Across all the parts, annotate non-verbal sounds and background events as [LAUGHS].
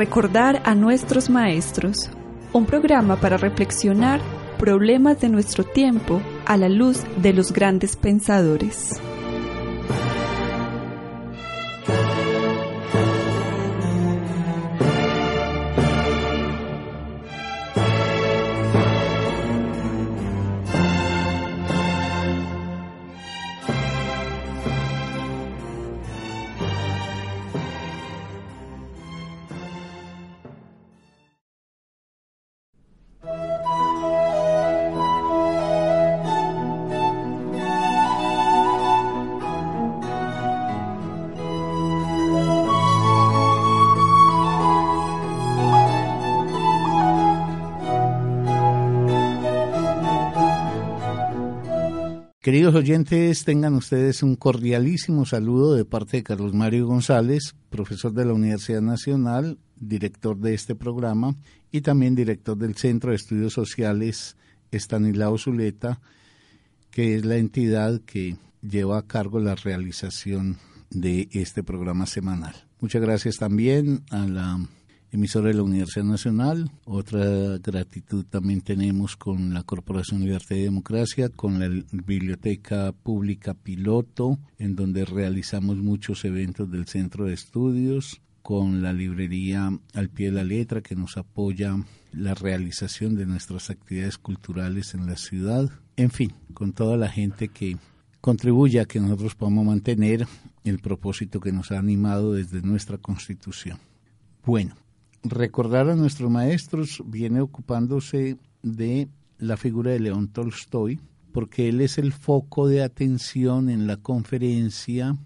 Recordar a nuestros maestros. Un programa para reflexionar problemas de nuestro tiempo a la luz de los grandes pensadores. Queridos oyentes, tengan ustedes un cordialísimo saludo de parte de Carlos Mario González, profesor de la Universidad Nacional, director de este programa y también director del Centro de Estudios Sociales Estanislao Zuleta, que es la entidad que lleva a cargo la realización de este programa semanal. Muchas gracias también a la emisora de la Universidad Nacional. Otra gratitud también tenemos con la Corporación Libertad y Democracia, con la Biblioteca Pública Piloto, en donde realizamos muchos eventos del Centro de Estudios, con la librería Al Pie de la Letra, que nos apoya la realización de nuestras actividades culturales en la ciudad. En fin, con toda la gente que contribuye a que nosotros podamos mantener el propósito que nos ha animado desde nuestra constitución. Bueno, recordar a nuestros maestros viene ocupándose de la figura de León Tolstoy, porque él es el foco de atención en la conferencia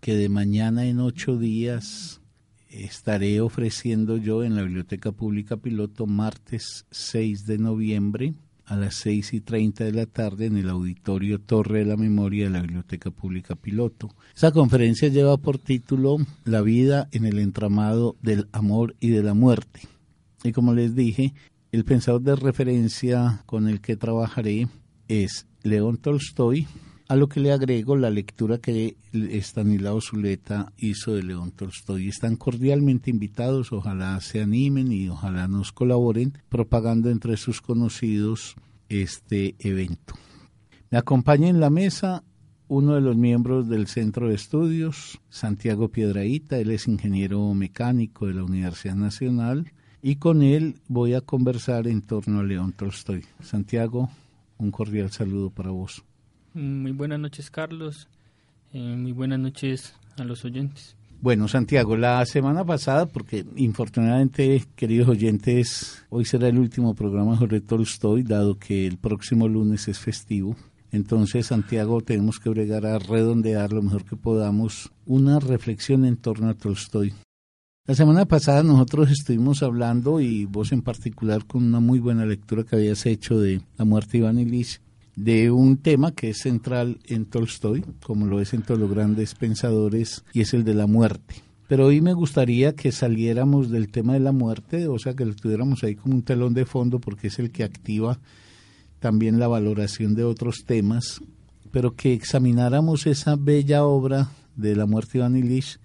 que de mañana en ocho días estaré ofreciendo yo en la Biblioteca Pública Piloto martes 6 de noviembre a las seis y treinta de la tarde en el auditorio Torre de la Memoria de la Biblioteca Pública Piloto. Esa conferencia lleva por título La vida en el entramado del amor y de la muerte. Y como les dije, el pensador de referencia con el que trabajaré es León Tolstoy, a lo que le agrego la lectura que Estanislao Zuleta hizo de León Tolstoy. Están cordialmente invitados, ojalá se animen y ojalá nos colaboren propagando entre sus conocidos este evento. Me acompaña en la mesa uno de los miembros del Centro de Estudios, Santiago Piedraíta, él es ingeniero mecánico de la Universidad Nacional y con él voy a conversar en torno a León Tolstoy. Santiago, un cordial saludo para vos. Muy buenas noches, Carlos. Eh, muy buenas noches a los oyentes. Bueno, Santiago, la semana pasada, porque infortunadamente, queridos oyentes, hoy será el último programa sobre Tolstoy, dado que el próximo lunes es festivo. Entonces, Santiago, tenemos que bregar a redondear lo mejor que podamos una reflexión en torno a Tolstoy. La semana pasada nosotros estuvimos hablando, y vos en particular, con una muy buena lectura que habías hecho de La muerte de Iván de un tema que es central en Tolstoy, como lo es en todos los grandes pensadores, y es el de la muerte. Pero hoy me gustaría que saliéramos del tema de la muerte, o sea, que lo tuviéramos ahí como un telón de fondo, porque es el que activa también la valoración de otros temas, pero que examináramos esa bella obra de la muerte de Iván Ilich,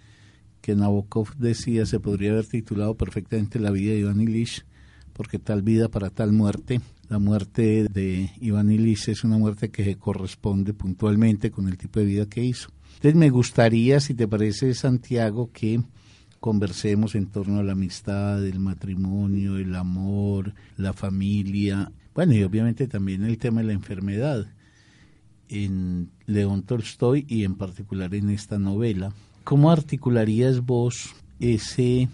que Nabokov decía se podría haber titulado perfectamente La vida de Iván Ilich, porque tal vida para tal muerte, la muerte de Iván Ilich es una muerte que corresponde puntualmente con el tipo de vida que hizo. Entonces me gustaría, si te parece, Santiago, que conversemos en torno a la amistad, el matrimonio, el amor, la familia, bueno, y obviamente también el tema de la enfermedad en León Tolstoy y en particular en esta novela. ¿Cómo articularías vos ese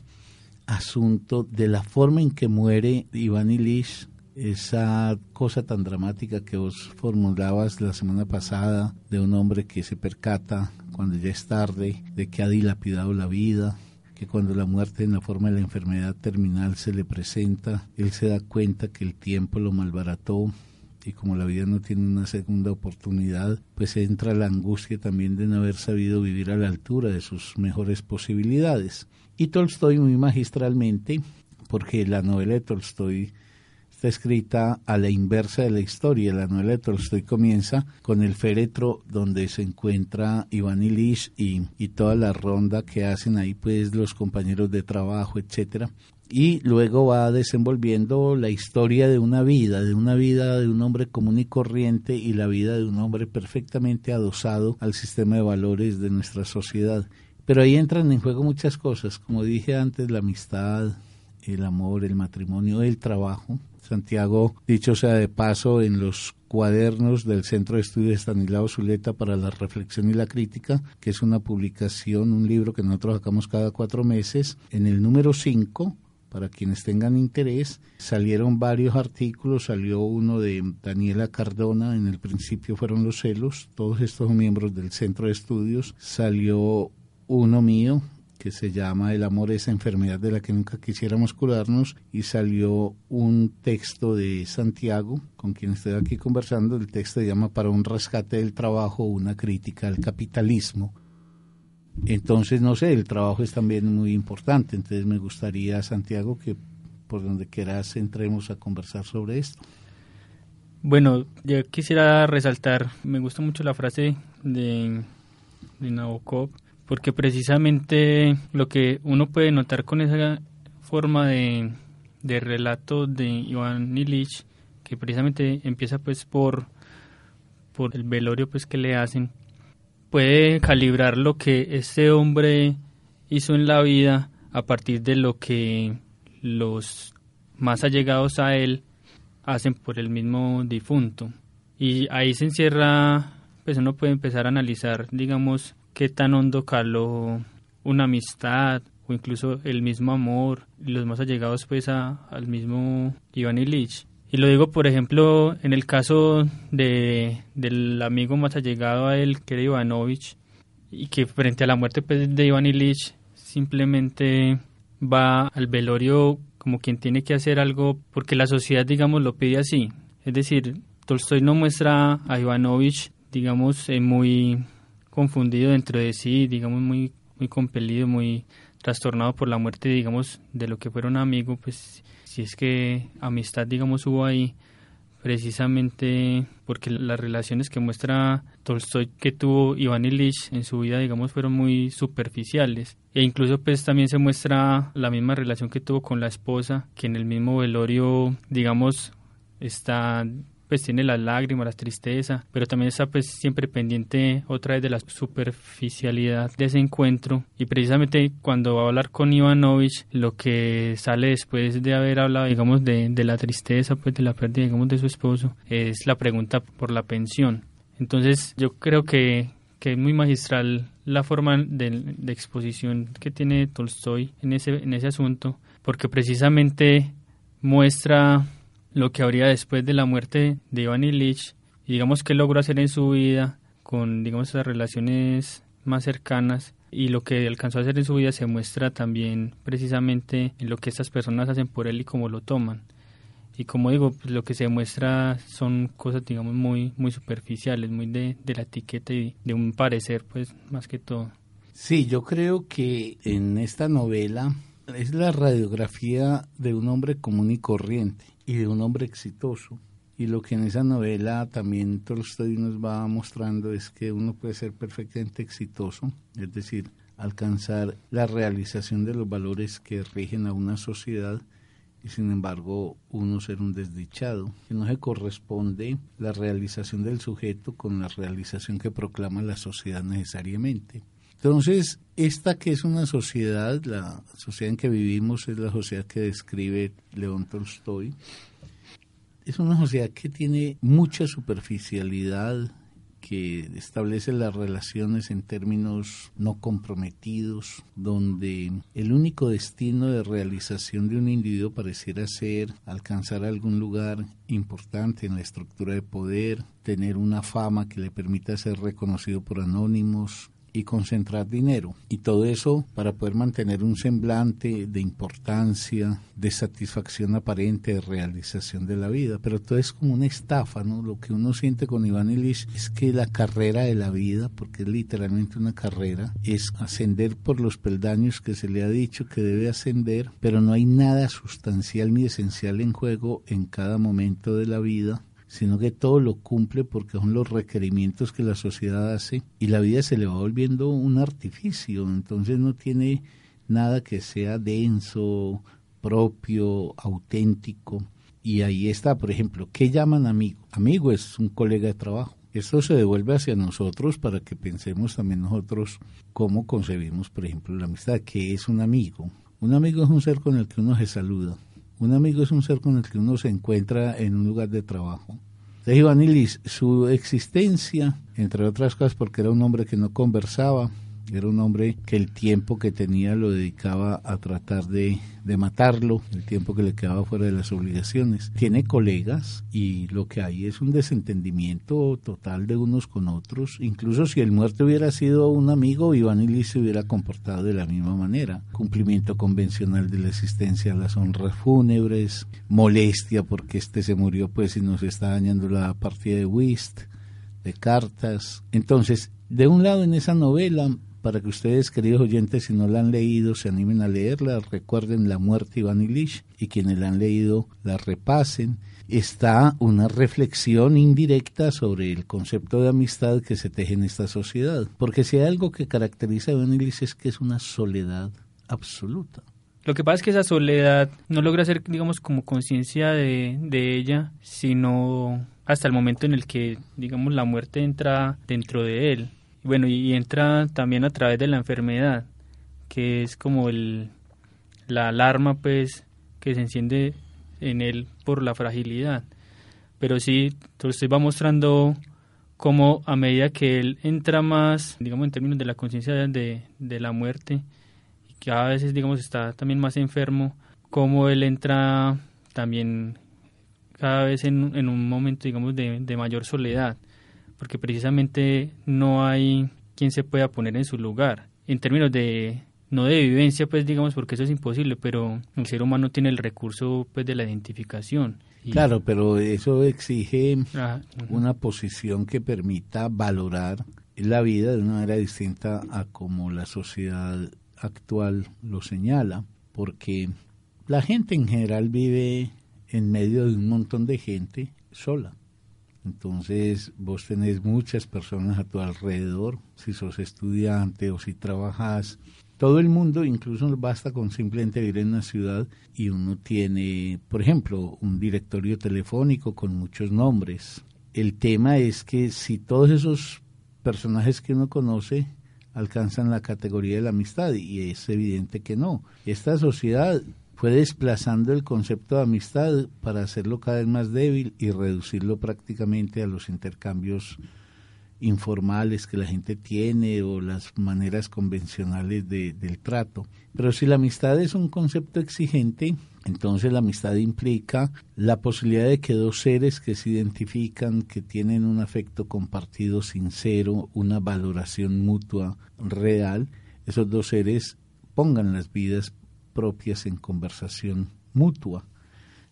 asunto de la forma en que muere Iván Ilich esa cosa tan dramática que vos formulabas la semana pasada de un hombre que se percata cuando ya es tarde de que ha dilapidado la vida, que cuando la muerte en la forma de la enfermedad terminal se le presenta, él se da cuenta que el tiempo lo malbarató y como la vida no tiene una segunda oportunidad, pues entra la angustia también de no haber sabido vivir a la altura de sus mejores posibilidades. Y Tolstoy muy magistralmente, porque la novela de Tolstoy está escrita a la inversa de la historia. La novela de Tolstoy comienza con el féretro donde se encuentra Iván Ilich y, y toda la ronda que hacen ahí pues los compañeros de trabajo, etcétera. y luego va desenvolviendo la historia de una vida, de una vida de un hombre común y corriente y la vida de un hombre perfectamente adosado al sistema de valores de nuestra sociedad. Pero ahí entran en juego muchas cosas, como dije antes, la amistad, el amor, el matrimonio, el trabajo. Santiago, dicho sea de paso, en los cuadernos del Centro de Estudios Estanislao Zuleta para la Reflexión y la Crítica, que es una publicación, un libro que nosotros sacamos cada cuatro meses, en el número 5 para quienes tengan interés. Salieron varios artículos, salió uno de Daniela Cardona, en el principio fueron los celos, todos estos miembros del centro de estudios, salió uno mío que se llama El amor esa enfermedad de la que nunca quisiéramos curarnos y salió un texto de Santiago con quien estoy aquí conversando, el texto se llama Para un rescate del trabajo, una crítica al capitalismo entonces, no sé, el trabajo es también muy importante. Entonces, me gustaría, Santiago, que por donde quieras entremos a conversar sobre esto. Bueno, yo quisiera resaltar, me gusta mucho la frase de, de Nabokov, porque precisamente lo que uno puede notar con esa forma de, de relato de Iván Illich, que precisamente empieza pues por, por el velorio pues que le hacen, puede calibrar lo que este hombre hizo en la vida a partir de lo que los más allegados a él hacen por el mismo difunto. Y ahí se encierra, pues uno puede empezar a analizar, digamos, qué tan hondo caló una amistad o incluso el mismo amor, los más allegados pues al mismo Iván Ilich. Y lo digo, por ejemplo, en el caso de, del amigo más allegado a él, que era Ivanovich, y que frente a la muerte pues, de Iván Ilich simplemente va al velorio como quien tiene que hacer algo porque la sociedad, digamos, lo pide así. Es decir, Tolstoy no muestra a Ivanovich, digamos, eh, muy confundido dentro de sí, digamos, muy, muy compelido, muy trastornado por la muerte, digamos, de lo que fuera un amigo, pues si es que amistad, digamos, hubo ahí precisamente porque las relaciones que muestra Tolstoy que tuvo Iván Ilich en su vida, digamos, fueron muy superficiales. E incluso pues también se muestra la misma relación que tuvo con la esposa, que en el mismo velorio, digamos, está pues tiene las lágrimas, la tristeza, pero también está pues siempre pendiente otra vez de la superficialidad de ese encuentro. Y precisamente cuando va a hablar con Ivanovich lo que sale después de haber hablado digamos de, de la tristeza pues de la pérdida digamos de su esposo es la pregunta por la pensión. Entonces yo creo que, que es muy magistral la forma de, de exposición que tiene Tolstoy en ese, en ese asunto porque precisamente muestra lo que habría después de la muerte de Iván Ilich y digamos qué logró hacer en su vida con digamos esas relaciones más cercanas y lo que alcanzó a hacer en su vida se muestra también precisamente en lo que estas personas hacen por él y cómo lo toman. Y como digo pues lo que se muestra son cosas digamos muy muy superficiales muy de, de la etiqueta y de un parecer pues más que todo. Sí yo creo que en esta novela es la radiografía de un hombre común y corriente y de un hombre exitoso. Y lo que en esa novela también Tolstoy nos va mostrando es que uno puede ser perfectamente exitoso, es decir, alcanzar la realización de los valores que rigen a una sociedad y sin embargo uno ser un desdichado, que no se corresponde la realización del sujeto con la realización que proclama la sociedad necesariamente. Entonces, esta que es una sociedad, la sociedad en que vivimos es la sociedad que describe León Tolstoy. Es una sociedad que tiene mucha superficialidad, que establece las relaciones en términos no comprometidos, donde el único destino de realización de un individuo pareciera ser alcanzar algún lugar importante en la estructura de poder, tener una fama que le permita ser reconocido por anónimos, y concentrar dinero. Y todo eso para poder mantener un semblante de importancia, de satisfacción aparente, de realización de la vida. Pero todo es como una estafa, ¿no? Lo que uno siente con Iván Ilich es que la carrera de la vida, porque es literalmente una carrera, es ascender por los peldaños que se le ha dicho que debe ascender, pero no hay nada sustancial ni esencial en juego en cada momento de la vida sino que todo lo cumple porque son los requerimientos que la sociedad hace y la vida se le va volviendo un artificio, entonces no tiene nada que sea denso, propio, auténtico. Y ahí está, por ejemplo, ¿qué llaman amigo? Amigo es un colega de trabajo. Esto se devuelve hacia nosotros para que pensemos también nosotros cómo concebimos, por ejemplo, la amistad. ¿Qué es un amigo? Un amigo es un ser con el que uno se saluda. Un amigo es un ser con el que uno se encuentra en un lugar de trabajo. De Ivanilis, su existencia, entre otras cosas porque era un hombre que no conversaba, era un hombre que el tiempo que tenía lo dedicaba a tratar de, de, matarlo, el tiempo que le quedaba fuera de las obligaciones. Tiene colegas y lo que hay es un desentendimiento total de unos con otros. Incluso si el muerto hubiera sido un amigo, Iván se hubiera comportado de la misma manera. Cumplimiento convencional de la existencia, las honras fúnebres, molestia porque este se murió pues y nos está dañando la partida de whist, de cartas. Entonces, de un lado en esa novela para que ustedes, queridos oyentes, si no la han leído, se animen a leerla, recuerden La muerte de Iván Ilich y quienes la han leído la repasen. Está una reflexión indirecta sobre el concepto de amistad que se teje en esta sociedad. Porque si hay algo que caracteriza a Iván es que es una soledad absoluta. Lo que pasa es que esa soledad no logra ser, digamos, como conciencia de, de ella, sino hasta el momento en el que, digamos, la muerte entra dentro de él bueno, y entra también a través de la enfermedad, que es como el, la alarma pues que se enciende en él por la fragilidad. Pero sí, usted va mostrando cómo a medida que él entra más, digamos en términos de la conciencia de, de la muerte, y que a veces digamos está también más enfermo, cómo él entra también cada vez en, en un momento digamos de, de mayor soledad porque precisamente no hay quien se pueda poner en su lugar. En términos de, no de vivencia, pues digamos, porque eso es imposible, pero el ser humano tiene el recurso pues de la identificación. Claro, pero eso exige una posición que permita valorar la vida de una manera distinta a como la sociedad actual lo señala, porque la gente en general vive en medio de un montón de gente sola. Entonces vos tenés muchas personas a tu alrededor, si sos estudiante o si trabajas. Todo el mundo, incluso basta con simplemente vivir en una ciudad y uno tiene, por ejemplo, un directorio telefónico con muchos nombres. El tema es que si todos esos personajes que uno conoce alcanzan la categoría de la amistad y es evidente que no. Esta sociedad fue desplazando el concepto de amistad para hacerlo cada vez más débil y reducirlo prácticamente a los intercambios informales que la gente tiene o las maneras convencionales de, del trato. Pero si la amistad es un concepto exigente, entonces la amistad implica la posibilidad de que dos seres que se identifican, que tienen un afecto compartido sincero, una valoración mutua real, esos dos seres pongan las vidas propias en conversación mutua,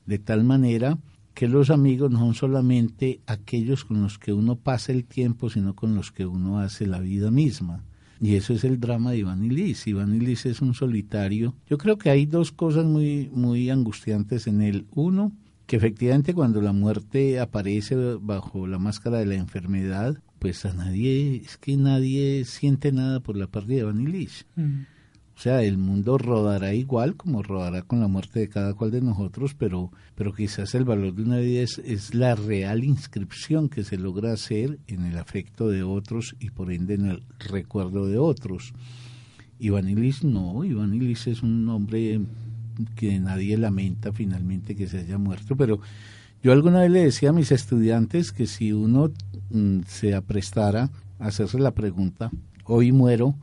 de tal manera que los amigos no son solamente aquellos con los que uno pasa el tiempo, sino con los que uno hace la vida misma. Y eso es el drama de Iván Ilis. Iván Ilis es un solitario. Yo creo que hay dos cosas muy, muy angustiantes en él. Uno, que efectivamente cuando la muerte aparece bajo la máscara de la enfermedad, pues a nadie, es que nadie siente nada por la parte de Iván. O sea, el mundo rodará igual como rodará con la muerte de cada cual de nosotros, pero, pero quizás el valor de una vida es, la real inscripción que se logra hacer en el afecto de otros y por ende en el recuerdo de otros. Iván no, Iván Ilis es un hombre que nadie lamenta finalmente que se haya muerto, pero yo alguna vez le decía a mis estudiantes que si uno mm, se aprestara a hacerse la pregunta, hoy muero,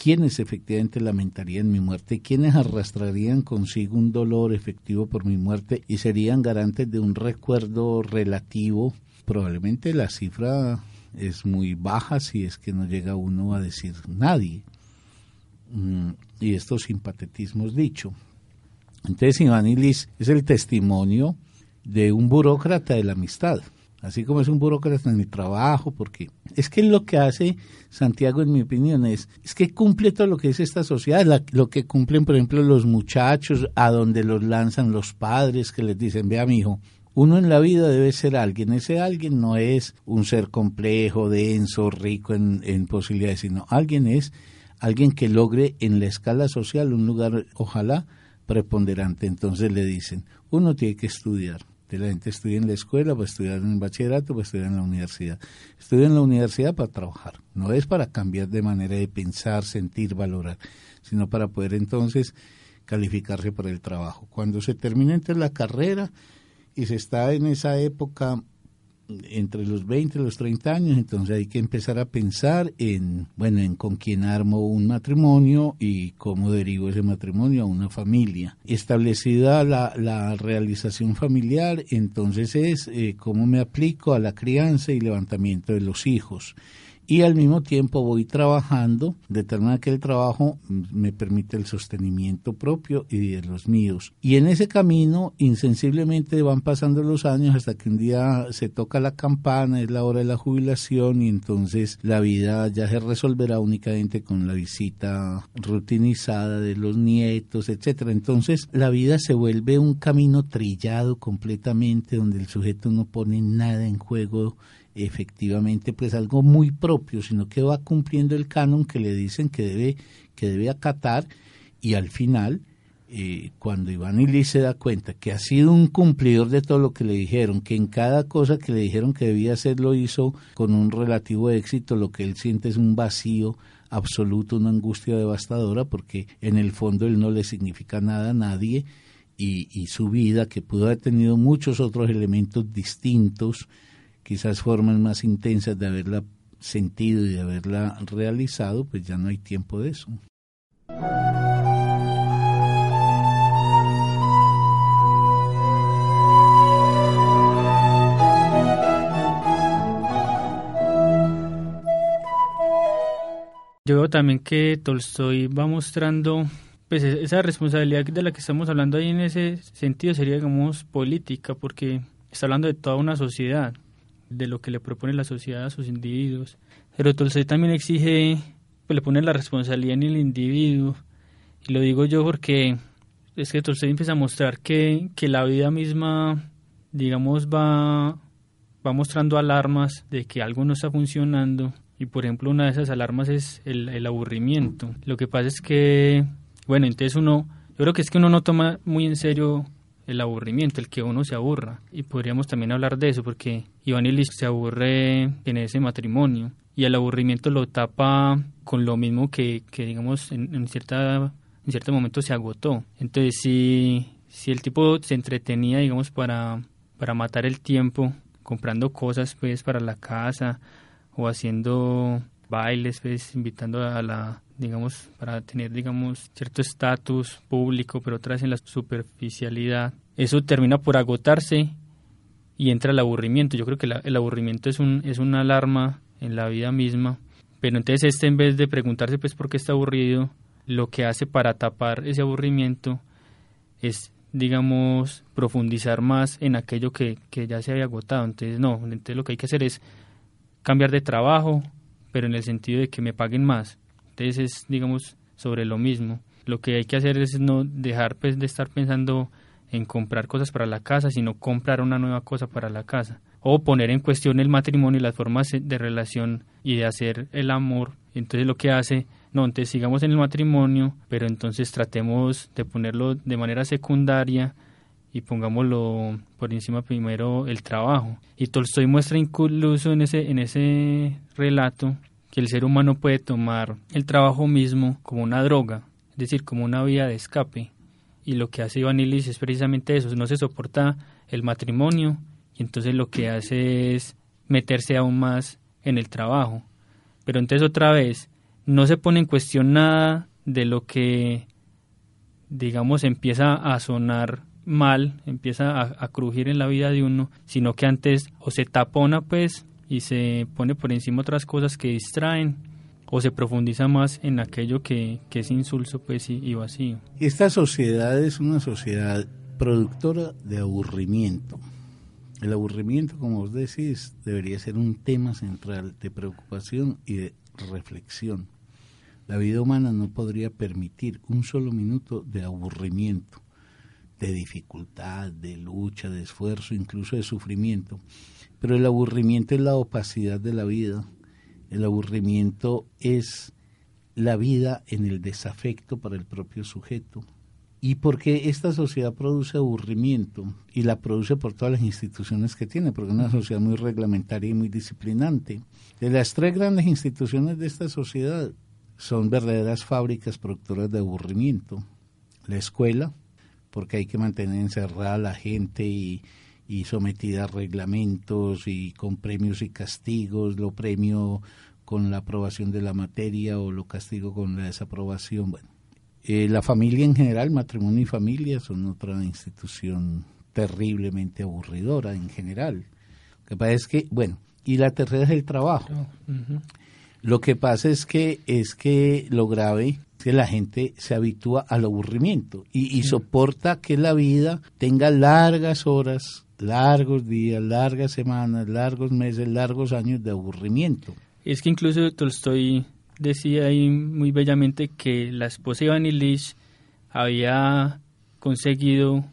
¿Quiénes efectivamente lamentarían mi muerte? ¿Quiénes arrastrarían consigo un dolor efectivo por mi muerte y serían garantes de un recuerdo relativo? Probablemente la cifra es muy baja si es que no llega uno a decir nadie. Mm, y estos simpatetismos dicho. Entonces Iván Ilis es el testimonio de un burócrata de la amistad así como es un burócrata en el trabajo, porque es que lo que hace Santiago, en mi opinión, es, es que cumple todo lo que es esta sociedad, lo que cumplen, por ejemplo, los muchachos, a donde los lanzan los padres, que les dicen, vea, mi hijo, uno en la vida debe ser alguien. Ese alguien no es un ser complejo, denso, rico en, en posibilidades, sino alguien es alguien que logre en la escala social un lugar, ojalá, preponderante. Entonces le dicen, uno tiene que estudiar. La gente estudia en la escuela, va a estudiar en el bachillerato, va a estudiar en la universidad. Estudia en la universidad para trabajar. No es para cambiar de manera de pensar, sentir, valorar, sino para poder entonces calificarse para el trabajo. Cuando se termina entonces la carrera y se está en esa época entre los 20 y los 30 años, entonces hay que empezar a pensar en, bueno, en con quién armo un matrimonio y cómo derivo ese matrimonio a una familia. Establecida la, la realización familiar, entonces es eh, cómo me aplico a la crianza y levantamiento de los hijos y al mismo tiempo voy trabajando, de tal manera que el trabajo me permite el sostenimiento propio y de los míos. Y en ese camino, insensiblemente van pasando los años hasta que un día se toca la campana, es la hora de la jubilación y entonces la vida ya se resolverá únicamente con la visita rutinizada de los nietos, etcétera. Entonces la vida se vuelve un camino trillado completamente donde el sujeto no pone nada en juego efectivamente pues algo muy propio, sino que va cumpliendo el canon que le dicen que debe, que debe acatar y al final, eh, cuando Iván Ilis se da cuenta que ha sido un cumplidor de todo lo que le dijeron, que en cada cosa que le dijeron que debía hacer lo hizo con un relativo éxito, lo que él siente es un vacío absoluto, una angustia devastadora, porque en el fondo él no le significa nada a nadie y, y su vida, que pudo haber tenido muchos otros elementos distintos, quizás formas más intensas de haberla sentido y de haberla realizado, pues ya no hay tiempo de eso. Yo veo también que Tolstoy va mostrando pues e-, esa responsabilidad de la que estamos hablando ahí en ese sentido sería digamos política porque está hablando de toda una sociedad de lo que le propone la sociedad a sus individuos. Pero Tolstoy también exige, pues le pone la responsabilidad en el individuo. Y lo digo yo porque es que Tolstoy empieza a mostrar que, que la vida misma, digamos, va, va mostrando alarmas de que algo no está funcionando. Y por ejemplo, una de esas alarmas es el, el aburrimiento. Lo que pasa es que, bueno, entonces uno, yo creo que es que uno no toma muy en serio el aburrimiento, el que uno se aburra. Y podríamos también hablar de eso, porque Iván Ilich se aburre en ese matrimonio y el aburrimiento lo tapa con lo mismo que, que digamos, en, cierta, en cierto momento se agotó. Entonces, si, si el tipo se entretenía, digamos, para, para matar el tiempo, comprando cosas, pues, para la casa o haciendo bailes, pues, invitando a la digamos, para tener, digamos, cierto estatus público, pero otra vez en la superficialidad, eso termina por agotarse y entra el aburrimiento. Yo creo que el aburrimiento es, un, es una alarma en la vida misma, pero entonces este en vez de preguntarse pues por qué está aburrido, lo que hace para tapar ese aburrimiento es digamos profundizar más en aquello que, que ya se había agotado entonces no entonces lo que hay que hacer es cambiar de trabajo pero en el sentido de que me paguen más entonces es, digamos, sobre lo mismo. Lo que hay que hacer es no dejar pues, de estar pensando en comprar cosas para la casa, sino comprar una nueva cosa para la casa. O poner en cuestión el matrimonio y las formas de relación y de hacer el amor. Entonces lo que hace, no, entonces sigamos en el matrimonio, pero entonces tratemos de ponerlo de manera secundaria y pongámoslo por encima primero el trabajo. Y Tolstoy muestra incluso en ese, en ese relato que el ser humano puede tomar el trabajo mismo como una droga, es decir, como una vía de escape. Y lo que hace Iván es precisamente eso, no se soporta el matrimonio y entonces lo que hace es meterse aún más en el trabajo. Pero entonces otra vez, no se pone en cuestión nada de lo que, digamos, empieza a sonar mal, empieza a, a crujir en la vida de uno, sino que antes o se tapona pues y se pone por encima otras cosas que distraen o se profundiza más en aquello que, es insulso pues y, vacío. Esta sociedad es una sociedad productora de aburrimiento. El aburrimiento, como vos decís, debería ser un tema central de preocupación y de reflexión. La vida humana no podría permitir un solo minuto de aburrimiento, de dificultad, de lucha, de esfuerzo, incluso de sufrimiento. Pero el aburrimiento es la opacidad de la vida. El aburrimiento es la vida en el desafecto para el propio sujeto. y porque esta sociedad produce aburrimiento y la produce por todas las instituciones que tiene, porque es una sociedad muy reglamentaria y muy disciplinante. De las tres grandes instituciones de esta sociedad son verdaderas fábricas productoras de aburrimiento. La escuela, porque hay que mantener encerrada a la gente y, y sometida a reglamentos y con premios y castigos, lo premio con la aprobación de la materia o lo castigo con la desaprobación. Bueno, eh, la familia en general, matrimonio y familia, son otra institución terriblemente aburridora en general. Lo que pasa es que, bueno, y la tercera es el trabajo. Lo que pasa es que es que lo grave es que la gente se habitúa al aburrimiento y, y soporta que la vida tenga largas horas, largos días, largas semanas, largos meses, largos años de aburrimiento. Es que incluso Tolstoy decía ahí muy bellamente que la esposa Iván Illich había conseguido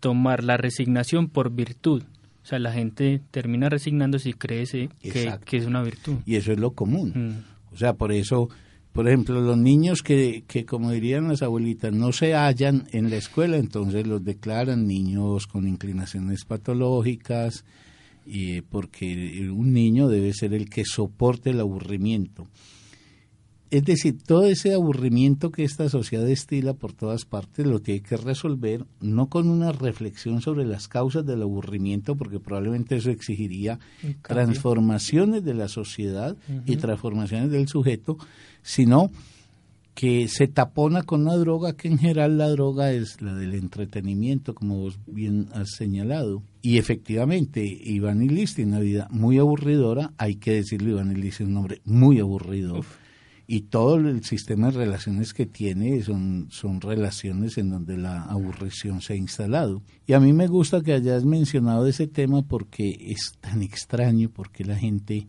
tomar la resignación por virtud. O sea, la gente termina resignándose y cree que, que, es una virtud. Y eso es lo común. Mm. O sea, por eso, por ejemplo, los niños que, que, como dirían las abuelitas, no se hallan en la escuela, entonces los declaran niños con inclinaciones patológicas, y porque un niño debe ser el que soporte el aburrimiento. Es decir, todo ese aburrimiento que esta sociedad destila por todas partes lo tiene que resolver no con una reflexión sobre las causas del aburrimiento, porque probablemente eso exigiría transformaciones de la sociedad y transformaciones del sujeto, sino que se tapona con una droga que en general la droga es la del entretenimiento, como vos bien has señalado. Y efectivamente, Iván Illich tiene una vida muy aburridora, hay que decirlo, Iván Illich es un hombre muy aburrido y todo el sistema de relaciones que tiene son, son relaciones en donde la aburrición se ha instalado. Y a mí me gusta que hayas mencionado ese tema porque es tan extraño, porque la gente,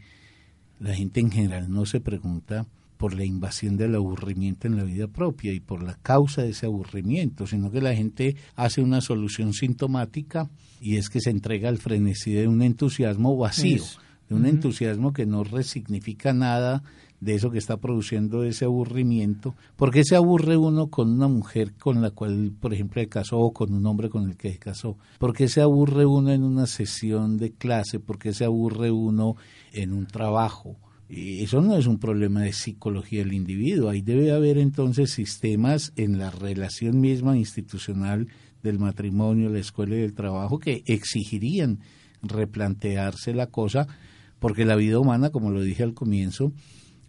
la gente en general no se pregunta por la invasión del aburrimiento en la vida propia y por la causa de ese aburrimiento, sino que la gente hace una solución sintomática y es que se entrega al frenesí de un entusiasmo vacío, de un entusiasmo que no resignifica nada de eso que está produciendo ese aburrimiento. ¿Por qué se aburre uno con una mujer con la cual, por ejemplo, se casó o con un hombre con el que se casó? ¿Por qué se aburre uno en una sesión de clase? ¿Por qué se aburre uno en un trabajo? Y eso no es un problema de psicología del individuo. Ahí debe haber entonces sistemas en la relación misma institucional del matrimonio, la escuela y el trabajo que exigirían replantearse la cosa, porque la vida humana, como lo dije al comienzo,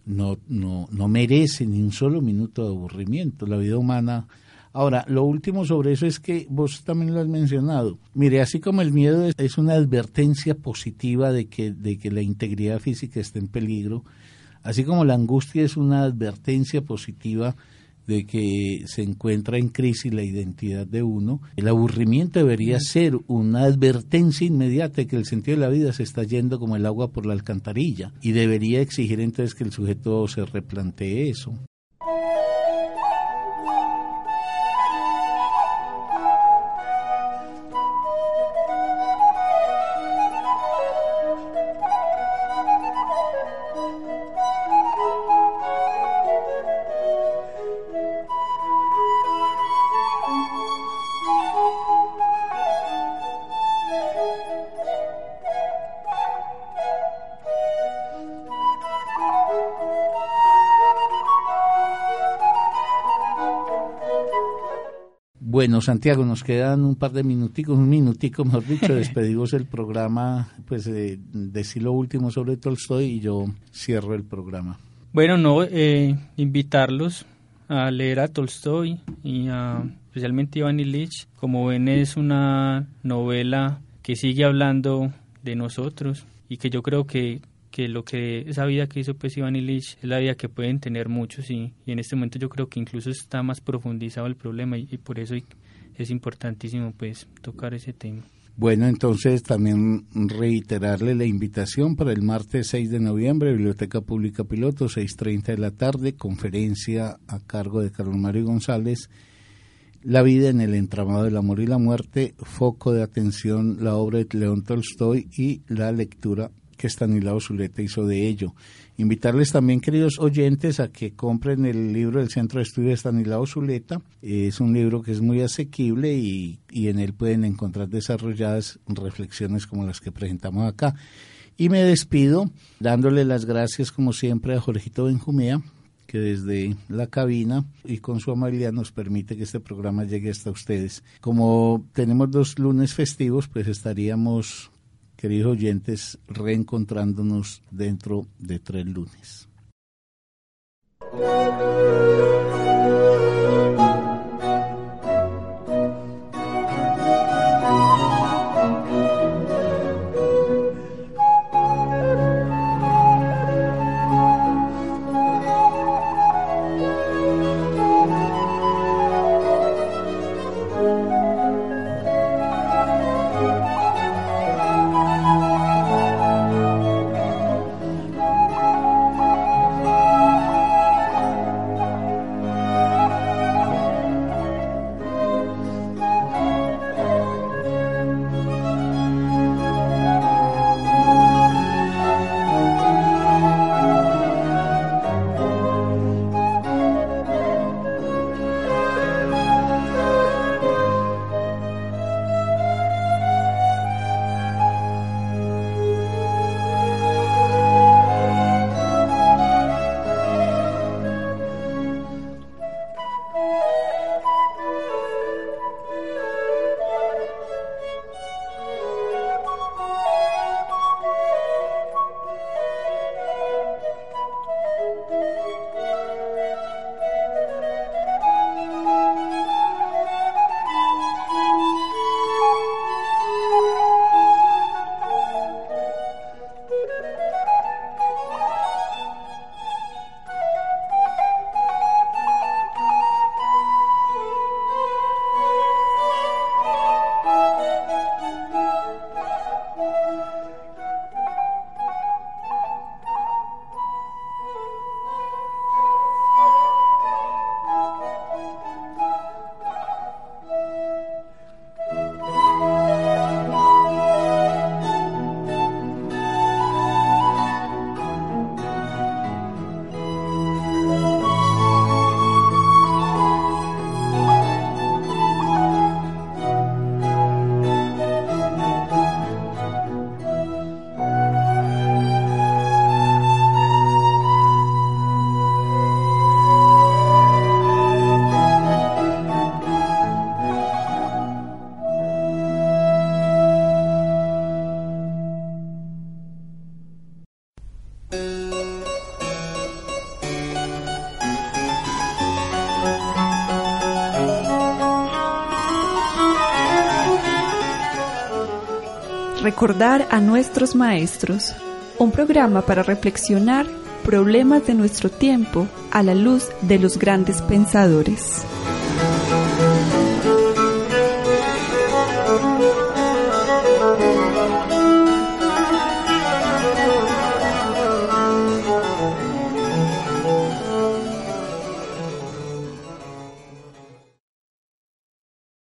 no, no, no merece ni un solo minuto de aburrimiento. La vida humana. Ahora, lo último sobre eso es que vos también lo has mencionado. Mire, así como el miedo es, una advertencia positiva de que, de que la integridad física está en peligro, así como la angustia es una advertencia positiva de que se encuentra en crisis la identidad de uno, el aburrimiento debería ser una advertencia inmediata de que el sentido de la vida se está yendo como el agua por la alcantarilla y debería exigir entonces que el sujeto se replantee eso. Bueno, Santiago, nos quedan un par de minuticos, un minutico, mejor dicho, [LAUGHS] despedimos el programa, pues eh, decir lo último sobre Tolstoy y yo cierro el programa. Bueno, no, eh, invitarlos a leer a Tolstoy y a, especialmente Iván Ilich. Como ven, es una novela que sigue hablando de nosotros y que yo creo que que lo que esa vida que hizo pues Iván Illich es la vida que pueden tener muchos y, en este momento yo creo que incluso está más profundizado el problema y, por eso es importantísimo pues tocar ese tema. Bueno, entonces también reiterarle la invitación para el martes 6 de noviembre, Biblioteca Pública Piloto, 6.30 de la tarde, conferencia a cargo de Carlos Mario González, La vida en el entramado del amor y la muerte, foco de atención, la obra de León Tolstoy y la lectura que Stanislao Zuleta hizo de ello. Invitarles también, queridos oyentes, a que compren el libro del Centro de Estudio de Stanislao Zuleta. Es un libro que es muy asequible y, y en él pueden encontrar desarrolladas reflexiones como las que presentamos acá. Y me despido dándole las gracias, como siempre, a Jorgito Benjumea, que desde la cabina y con su amabilidad nos permite que este programa llegue hasta ustedes. Como tenemos dos lunes festivos, pues estaríamos, queridos oyentes, reencontrándonos dentro de tres lunes. Recordar a nuestros maestros, un programa para reflexionar problemas de nuestro tiempo a la luz de los grandes pensadores.